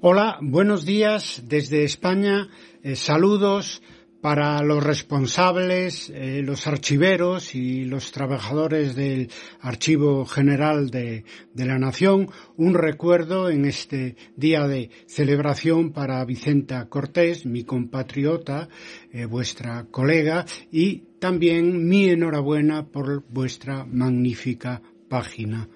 Hola, buenos días desde España. Eh, saludos para los responsables, eh, los archiveros y los trabajadores del Archivo General de, la Nación, un recuerdo en este día de celebración para Vicenta Cortés, mi compatriota, eh, vuestra colega, y también mi enhorabuena por vuestra magnífica página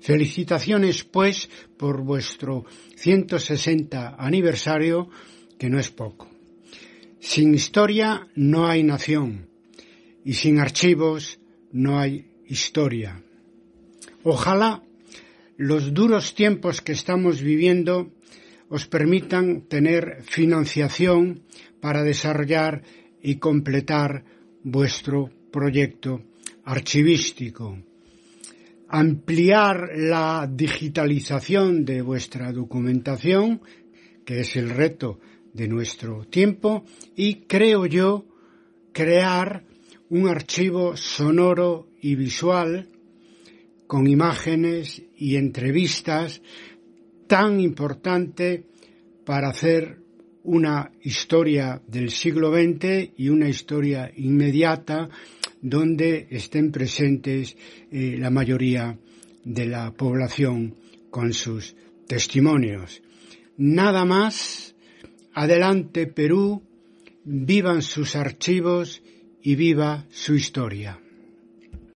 Felicitaciones, pues, por vuestro 160 aniversario, que no es poco. Sin historia no hay nación y sin archivos no hay historia. Ojalá los duros tiempos que estamos viviendo os permitan tener financiación para desarrollar y completar vuestro proyecto archivístico, ampliar la digitalización de vuestra documentación, que es el reto de nuestro tiempo y creo yo crear un archivo sonoro y visual con imágenes y entrevistas tan importante para hacer una historia del siglo XX y una historia inmediata donde estén presentes eh, la mayoría de la población con sus testimonios. Nada más Adelante Perú, vivan sus archivos y viva su historia.